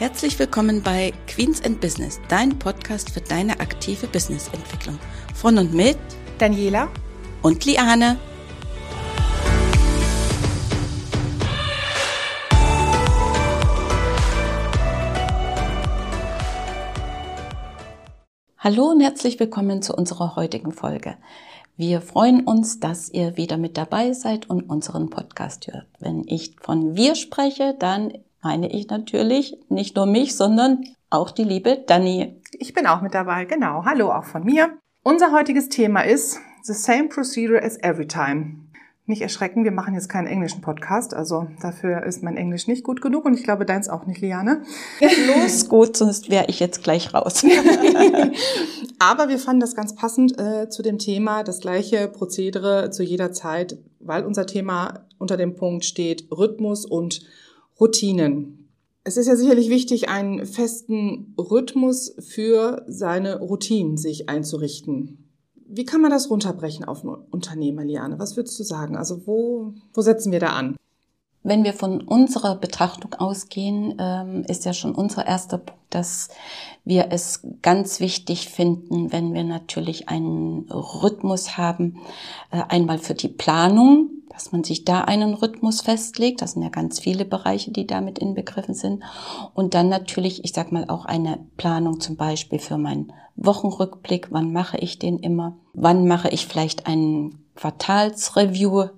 Herzlich willkommen bei Queens and Business, dein Podcast für deine aktive Businessentwicklung. Von und mit Daniela und Liane. Hallo und herzlich willkommen zu unserer heutigen Folge. Wir freuen uns, dass ihr wieder mit dabei seid und unseren Podcast hört. Wenn ich von wir spreche, dann meine ich natürlich nicht nur mich, sondern auch die liebe Dani. Ich bin auch mit dabei, genau. Hallo auch von mir. Unser heutiges Thema ist The same procedure as every time. Nicht erschrecken, wir machen jetzt keinen englischen Podcast, also dafür ist mein Englisch nicht gut genug und ich glaube deins auch nicht, Liane. Los, gut, sonst wäre ich jetzt gleich raus. Aber wir fanden das ganz passend äh, zu dem Thema, das gleiche Prozedere zu jeder Zeit, weil unser Thema unter dem Punkt steht Rhythmus und Routinen. Es ist ja sicherlich wichtig, einen festen Rhythmus für seine Routinen sich einzurichten. Wie kann man das runterbrechen auf ein Unternehmer, Liane? Was würdest du sagen? Also wo, wo setzen wir da an? Wenn wir von unserer Betrachtung ausgehen, ähm, ist ja schon unser erster Punkt, dass wir es ganz wichtig finden, wenn wir natürlich einen Rhythmus haben, äh, einmal für die Planung, dass man sich da einen Rhythmus festlegt. Das sind ja ganz viele Bereiche, die damit inbegriffen sind. Und dann natürlich, ich sag mal, auch eine Planung zum Beispiel für meinen Wochenrückblick. Wann mache ich den immer? Wann mache ich vielleicht einen Quartalsreview?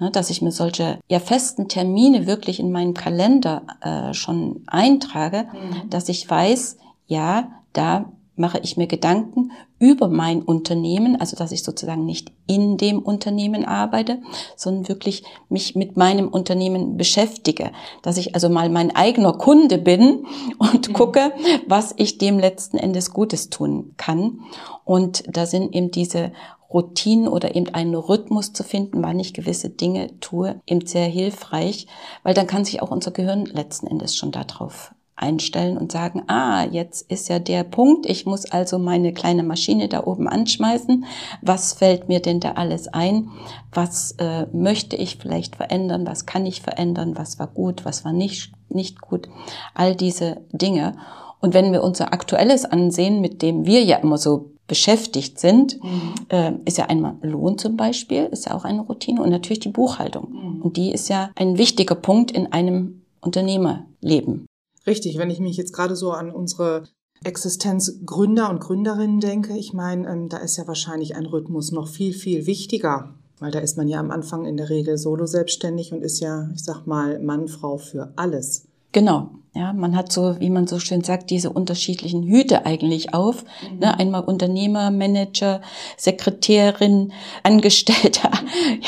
Ne, dass ich mir solche ja festen Termine wirklich in meinen Kalender äh, schon eintrage, mhm. dass ich weiß, ja, da mache ich mir Gedanken über mein Unternehmen, also dass ich sozusagen nicht in dem Unternehmen arbeite, sondern wirklich mich mit meinem Unternehmen beschäftige, dass ich also mal mein eigener Kunde bin und mhm. gucke, was ich dem letzten Endes Gutes tun kann. Und da sind eben diese Routinen oder eben einen Rhythmus zu finden, wann ich gewisse Dinge tue, eben sehr hilfreich, weil dann kann sich auch unser Gehirn letzten Endes schon darauf einstellen und sagen, ah, jetzt ist ja der Punkt, ich muss also meine kleine Maschine da oben anschmeißen. Was fällt mir denn da alles ein? Was äh, möchte ich vielleicht verändern? Was kann ich verändern? Was war gut? Was war nicht, nicht gut? All diese Dinge. Und wenn wir unser aktuelles ansehen, mit dem wir ja immer so beschäftigt sind, mhm. äh, ist ja einmal Lohn zum Beispiel, ist ja auch eine Routine und natürlich die Buchhaltung. Mhm. Und die ist ja ein wichtiger Punkt in einem Unternehmerleben. Richtig, wenn ich mich jetzt gerade so an unsere Existenzgründer und Gründerinnen denke, ich meine, ähm, da ist ja wahrscheinlich ein Rhythmus noch viel, viel wichtiger, weil da ist man ja am Anfang in der Regel solo selbstständig und ist ja, ich sag mal, Mann, Frau für alles. Genau. Ja, man hat so, wie man so schön sagt, diese unterschiedlichen Hüte eigentlich auf. Mhm. Ne, einmal Unternehmer, Manager, Sekretärin, Angestellter.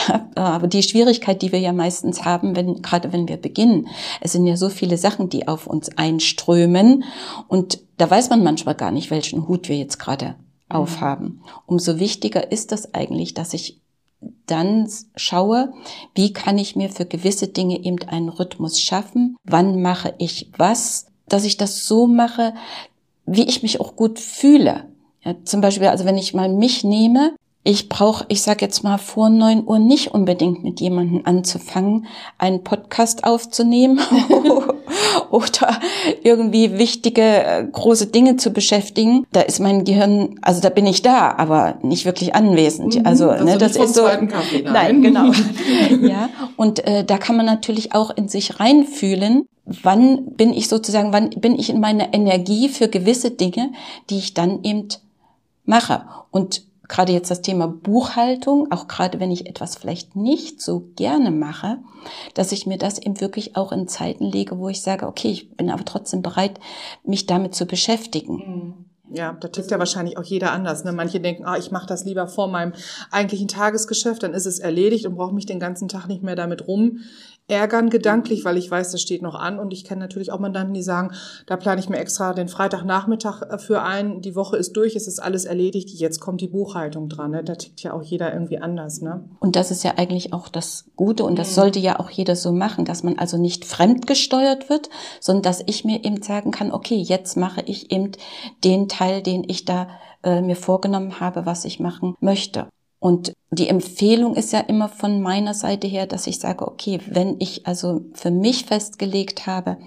Ja, aber die Schwierigkeit, die wir ja meistens haben, wenn, gerade wenn wir beginnen, es sind ja so viele Sachen, die auf uns einströmen. Und da weiß man manchmal gar nicht, welchen Hut wir jetzt gerade mhm. aufhaben. Umso wichtiger ist das eigentlich, dass ich dann schaue, wie kann ich mir für gewisse Dinge eben einen Rhythmus schaffen, wann mache ich was, dass ich das so mache, wie ich mich auch gut fühle. Ja, zum Beispiel, also wenn ich mal mich nehme, ich brauche, ich sage jetzt mal vor neun Uhr nicht unbedingt mit jemandem anzufangen, einen Podcast aufzunehmen oder irgendwie wichtige äh, große Dinge zu beschäftigen. Da ist mein Gehirn, also da bin ich da, aber nicht wirklich anwesend. Mhm, also, also ne, das ist so. Kaffee, nein. nein, genau. ja, und äh, da kann man natürlich auch in sich reinfühlen. Wann bin ich sozusagen, wann bin ich in meiner Energie für gewisse Dinge, die ich dann eben mache? Und gerade jetzt das Thema Buchhaltung, auch gerade wenn ich etwas vielleicht nicht so gerne mache, dass ich mir das eben wirklich auch in Zeiten lege, wo ich sage, okay, ich bin aber trotzdem bereit, mich damit zu beschäftigen. Mhm. Ja, da tickt ja wahrscheinlich auch jeder anders. Ne? Manche denken, ah, ich mache das lieber vor meinem eigentlichen Tagesgeschäft, dann ist es erledigt und brauche mich den ganzen Tag nicht mehr damit rum ärgern gedanklich, weil ich weiß, das steht noch an. Und ich kenne natürlich auch Mandanten, die sagen, da plane ich mir extra den Freitagnachmittag äh, für ein, die Woche ist durch, es ist alles erledigt, jetzt kommt die Buchhaltung dran. Ne? Da tickt ja auch jeder irgendwie anders. Ne? Und das ist ja eigentlich auch das Gute und das mhm. sollte ja auch jeder so machen, dass man also nicht fremdgesteuert wird, sondern dass ich mir eben sagen kann, okay, jetzt mache ich eben den Teil, den ich da äh, mir vorgenommen habe, was ich machen möchte. Und die Empfehlung ist ja immer von meiner Seite her, dass ich sage, okay, wenn ich also für mich festgelegt habe,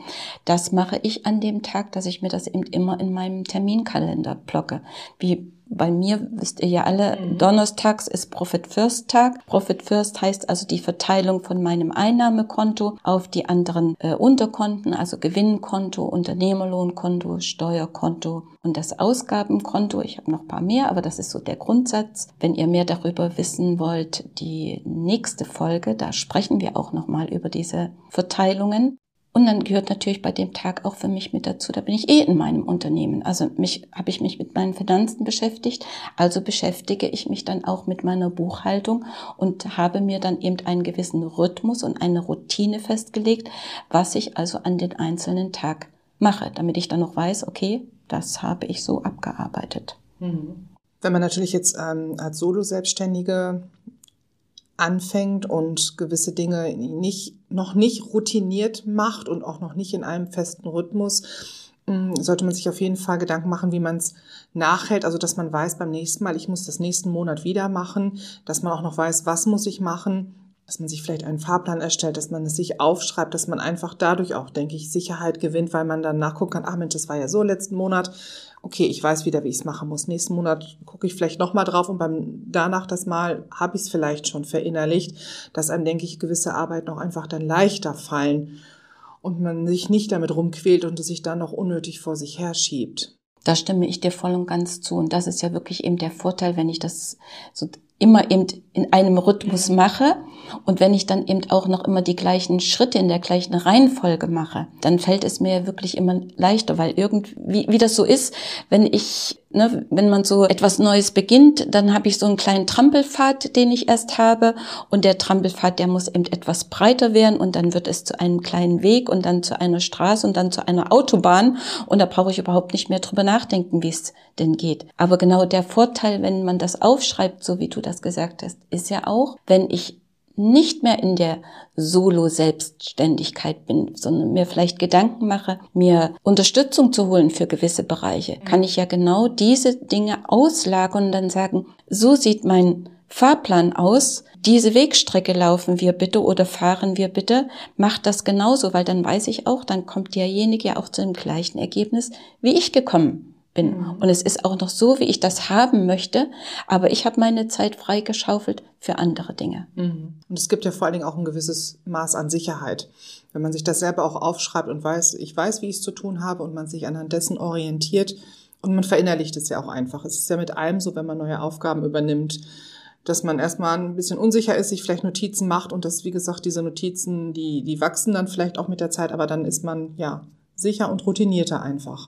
das mache ich an dem Tag, dass ich mir das eben immer in meinem Terminkalender blocke. Wie bei mir wisst ihr ja alle, mhm. donnerstags ist Profit First Tag. Profit First heißt also die Verteilung von meinem Einnahmekonto auf die anderen äh, Unterkonten, also Gewinnkonto, Unternehmerlohnkonto, Steuerkonto und das Ausgabenkonto. Ich habe noch ein paar mehr, aber das ist so der Grundsatz. Wenn ihr mehr darüber wissen wollt, die nächste Folge, da sprechen wir auch nochmal über diese Verteilungen. Und dann gehört natürlich bei dem Tag auch für mich mit dazu, da bin ich eh in meinem Unternehmen. Also mich habe ich mich mit meinen Finanzen beschäftigt, also beschäftige ich mich dann auch mit meiner Buchhaltung und habe mir dann eben einen gewissen Rhythmus und eine Routine festgelegt, was ich also an den einzelnen Tag mache, damit ich dann noch weiß, okay, das habe ich so abgearbeitet. Mhm. Wenn man natürlich jetzt ähm, als Solo-Selbstständige anfängt und gewisse Dinge nicht, noch nicht routiniert macht und auch noch nicht in einem festen Rhythmus, mm, sollte man sich auf jeden Fall Gedanken machen, wie man es nachhält. Also, dass man weiß beim nächsten Mal, ich muss das nächsten Monat wieder machen, dass man auch noch weiß, was muss ich machen, dass man sich vielleicht einen Fahrplan erstellt, dass man es sich aufschreibt, dass man einfach dadurch auch, denke ich, Sicherheit gewinnt, weil man dann nachgucken kann, ach Mensch, das war ja so letzten Monat okay, ich weiß wieder, wie ich es machen muss. Nächsten Monat gucke ich vielleicht nochmal drauf und beim danach das Mal habe ich es vielleicht schon verinnerlicht, dass einem, denke ich, gewisse Arbeiten auch einfach dann leichter fallen und man sich nicht damit rumquält und es sich dann noch unnötig vor sich herschiebt. Da stimme ich dir voll und ganz zu. Und das ist ja wirklich eben der Vorteil, wenn ich das so immer eben in einem Rhythmus mache. Und wenn ich dann eben auch noch immer die gleichen Schritte in der gleichen Reihenfolge mache, dann fällt es mir wirklich immer leichter, weil irgendwie, wie das so ist, wenn ich Ne, wenn man so etwas Neues beginnt, dann habe ich so einen kleinen Trampelpfad, den ich erst habe. Und der Trampelpfad, der muss eben etwas breiter werden und dann wird es zu einem kleinen Weg und dann zu einer Straße und dann zu einer Autobahn. Und da brauche ich überhaupt nicht mehr drüber nachdenken, wie es denn geht. Aber genau der Vorteil, wenn man das aufschreibt, so wie du das gesagt hast, ist ja auch, wenn ich nicht mehr in der Solo-Selbstständigkeit bin, sondern mir vielleicht Gedanken mache, mir Unterstützung zu holen für gewisse Bereiche, mhm. kann ich ja genau diese Dinge auslagern und dann sagen, so sieht mein Fahrplan aus, diese Wegstrecke laufen wir bitte oder fahren wir bitte, macht das genauso, weil dann weiß ich auch, dann kommt derjenige ja auch zu dem gleichen Ergebnis, wie ich gekommen bin. Mhm. Und es ist auch noch so, wie ich das haben möchte, aber ich habe meine Zeit freigeschaufelt für andere Dinge. Mhm. Und es gibt ja vor allen Dingen auch ein gewisses Maß an Sicherheit. Wenn man sich das selber auch aufschreibt und weiß, ich weiß, wie ich es zu tun habe und man sich anhand dessen orientiert und man verinnerlicht es ja auch einfach. Es ist ja mit allem so, wenn man neue Aufgaben übernimmt, dass man erstmal ein bisschen unsicher ist, sich vielleicht Notizen macht und dass, wie gesagt, diese Notizen, die, die wachsen dann vielleicht auch mit der Zeit, aber dann ist man, ja, sicher und routinierter einfach.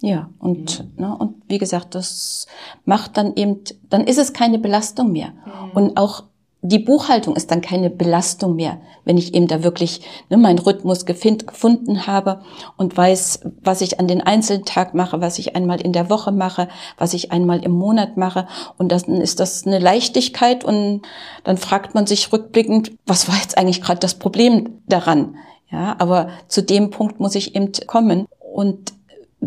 Ja, und, mhm. ne, und wie gesagt, das macht dann eben, dann ist es keine Belastung mehr. Mhm. Und auch die Buchhaltung ist dann keine Belastung mehr, wenn ich eben da wirklich ne, meinen Rhythmus gefind, gefunden habe und weiß, was ich an den einzelnen Tag mache, was ich einmal in der Woche mache, was ich einmal im Monat mache. Und dann ist das eine Leichtigkeit und dann fragt man sich rückblickend, was war jetzt eigentlich gerade das Problem daran? Ja, aber zu dem Punkt muss ich eben kommen. Und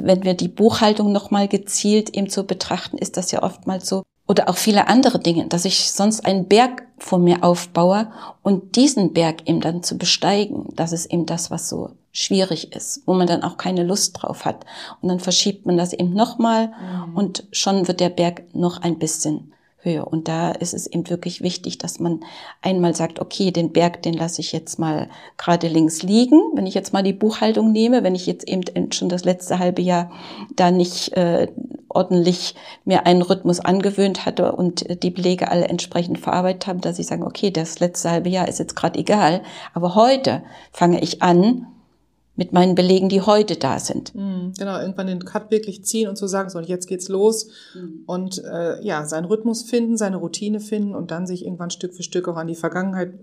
wenn wir die Buchhaltung nochmal gezielt eben so betrachten, ist das ja oftmals so, oder auch viele andere Dinge, dass ich sonst einen Berg vor mir aufbaue und diesen Berg eben dann zu besteigen, das ist eben das, was so schwierig ist, wo man dann auch keine Lust drauf hat. Und dann verschiebt man das eben nochmal mhm. und schon wird der Berg noch ein bisschen höher. Und da ist es eben wirklich wichtig, dass man einmal sagt, okay, den Berg, den lasse ich jetzt mal gerade links liegen. Wenn ich jetzt mal die Buchhaltung nehme, wenn ich jetzt eben schon das letzte halbe Jahr da nicht äh, ordentlich mir einen Rhythmus angewöhnt hatte und die Belege alle entsprechend verarbeitet haben, dass ich sage, okay, das letzte halbe Jahr ist jetzt gerade egal, aber heute fange ich an, mit meinen Belegen, die heute da sind. Mhm, genau, irgendwann den Cut wirklich ziehen und zu sagen, so, jetzt geht's los mhm. und äh, ja, seinen Rhythmus finden, seine Routine finden und dann sich irgendwann Stück für Stück auch an die Vergangenheit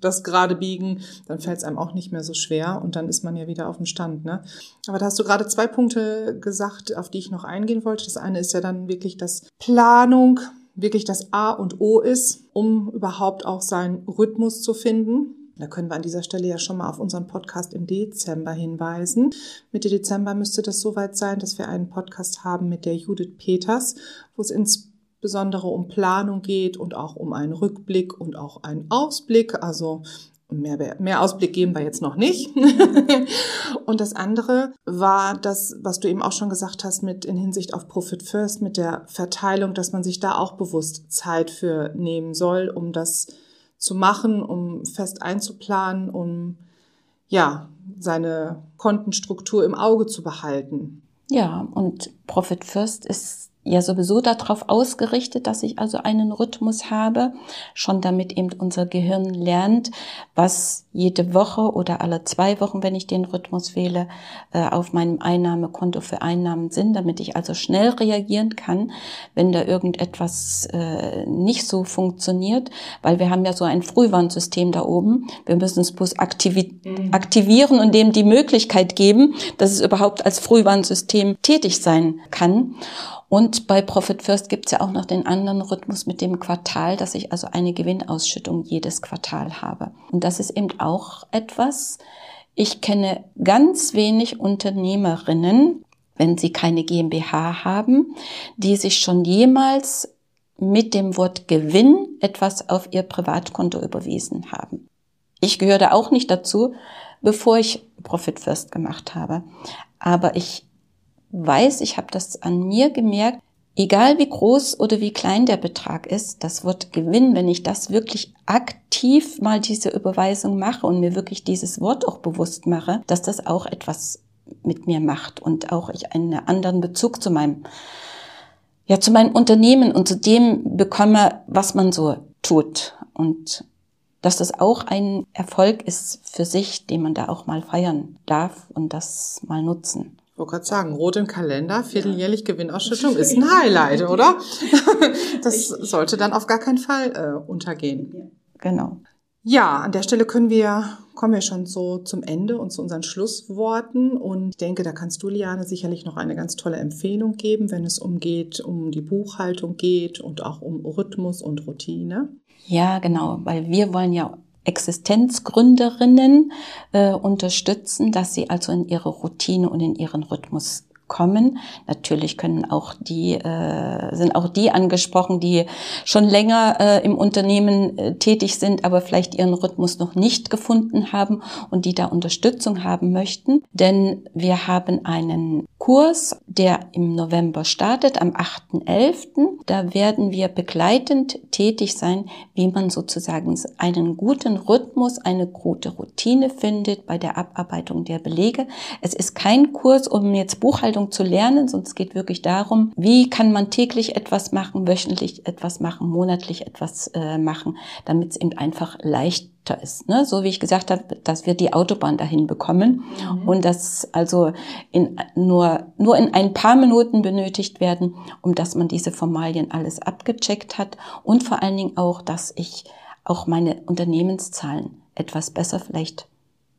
das gerade biegen, dann fällt es einem auch nicht mehr so schwer und dann ist man ja wieder auf dem Stand. Ne? Aber da hast du gerade zwei Punkte gesagt, auf die ich noch eingehen wollte. Das eine ist ja dann wirklich, dass Planung wirklich das A und O ist, um überhaupt auch seinen Rhythmus zu finden. Da können wir an dieser Stelle ja schon mal auf unseren Podcast im Dezember hinweisen. Mitte Dezember müsste das soweit sein, dass wir einen Podcast haben mit der Judith Peters, wo es ins insbesondere um Planung geht und auch um einen Rückblick und auch einen Ausblick. Also mehr, mehr Ausblick geben wir jetzt noch nicht. und das andere war das, was du eben auch schon gesagt hast, mit in Hinsicht auf Profit First, mit der Verteilung, dass man sich da auch bewusst Zeit für nehmen soll, um das zu machen, um fest einzuplanen, um ja, seine Kontenstruktur im Auge zu behalten. Ja, und Profit First ist ja sowieso darauf ausgerichtet, dass ich also einen Rhythmus habe, schon damit eben unser Gehirn lernt, was jede Woche oder alle zwei Wochen, wenn ich den Rhythmus wähle, äh, auf meinem Einnahmekonto für Einnahmen sind, damit ich also schnell reagieren kann, wenn da irgendetwas äh, nicht so funktioniert, weil wir haben ja so ein Frühwarnsystem da oben. Wir müssen es bloß mhm. aktivieren und dem die Möglichkeit geben, dass es überhaupt als Frühwarnsystem tätig sein kann. Und bei Profit First gibt es ja auch noch den anderen Rhythmus mit dem Quartal, dass ich also eine Gewinnausschüttung jedes Quartal habe. Und das ist eben auch etwas, ich kenne ganz wenig Unternehmerinnen, wenn sie keine GmbH haben, die sich schon jemals mit dem Wort Gewinn etwas auf ihr Privatkonto überwiesen haben. Ich gehörte auch nicht dazu, bevor ich Profit First gemacht habe. Aber ich weiß, ich habe das an mir gemerkt, egal wie groß oder wie klein der Betrag ist, das wird Gewinn, wenn ich das wirklich aktiv mal diese Überweisung mache und mir wirklich dieses Wort auch bewusst mache, dass das auch etwas mit mir macht und auch ich einen anderen Bezug zu meinem, ja, zu meinem Unternehmen und zu dem bekomme, was man so tut. Und dass das auch ein Erfolg ist für sich, den man da auch mal feiern darf und das mal nutzen. Ich wollte gerade sagen, rot im Kalender, vierteljährlich ja. Gewinnausschüttung ist ein Highlight, oder? Das sollte dann auf gar keinen Fall äh, untergehen. Genau. Ja, an der Stelle können wir, kommen wir schon so zum Ende und zu unseren Schlussworten. Und ich denke, da kannst du, Liane, sicherlich noch eine ganz tolle Empfehlung geben, wenn es umgeht, um die Buchhaltung geht und auch um Rhythmus und Routine. Ja, genau, weil wir wollen ja Existenzgründerinnen äh, unterstützen, dass sie also in ihre Routine und in ihren Rhythmus kommen. Natürlich können auch die, äh, sind auch die angesprochen, die schon länger äh, im Unternehmen äh, tätig sind, aber vielleicht ihren Rhythmus noch nicht gefunden haben und die da Unterstützung haben möchten. Denn wir haben einen Kurs, der im November startet, am 8.11. Da werden wir begleitend tätig sein, wie man sozusagen einen guten Rhythmus, eine gute Routine findet bei der Abarbeitung der Belege. Es ist kein Kurs, um jetzt Buchhaltung zu lernen, sondern es geht wirklich darum, wie kann man täglich etwas machen, wöchentlich etwas machen, monatlich etwas äh, machen, damit es eben einfach leicht ist. Ne? So wie ich gesagt habe, dass wir die Autobahn dahin bekommen mhm. und dass also in, nur, nur in ein paar Minuten benötigt werden, um dass man diese Formalien alles abgecheckt hat und vor allen Dingen auch, dass ich auch meine Unternehmenszahlen etwas besser vielleicht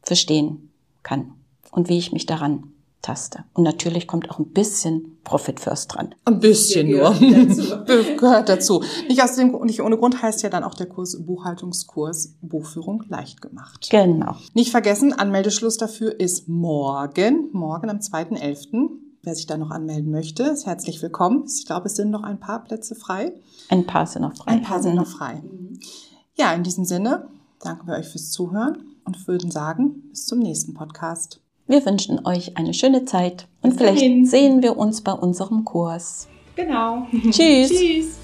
verstehen kann und wie ich mich daran Taste. Und natürlich kommt auch ein bisschen Profit First dran. Ein bisschen nur. Dazu. Gehört dazu. Nicht, aus dem, nicht ohne Grund heißt ja dann auch der Kurs Buchhaltungskurs Buchführung leicht gemacht. Genau. Nicht vergessen, Anmeldeschluss dafür ist morgen, morgen am 2.11. Wer sich da noch anmelden möchte, ist herzlich willkommen. Ich glaube, es sind noch ein paar Plätze frei. Ein paar sind noch frei. Ein paar sind noch frei. Ja, in diesem Sinne danken wir euch fürs Zuhören und würden sagen, bis zum nächsten Podcast. Wir wünschen euch eine schöne Zeit und vielleicht sehen wir uns bei unserem Kurs. Genau. Tschüss. Tschüss.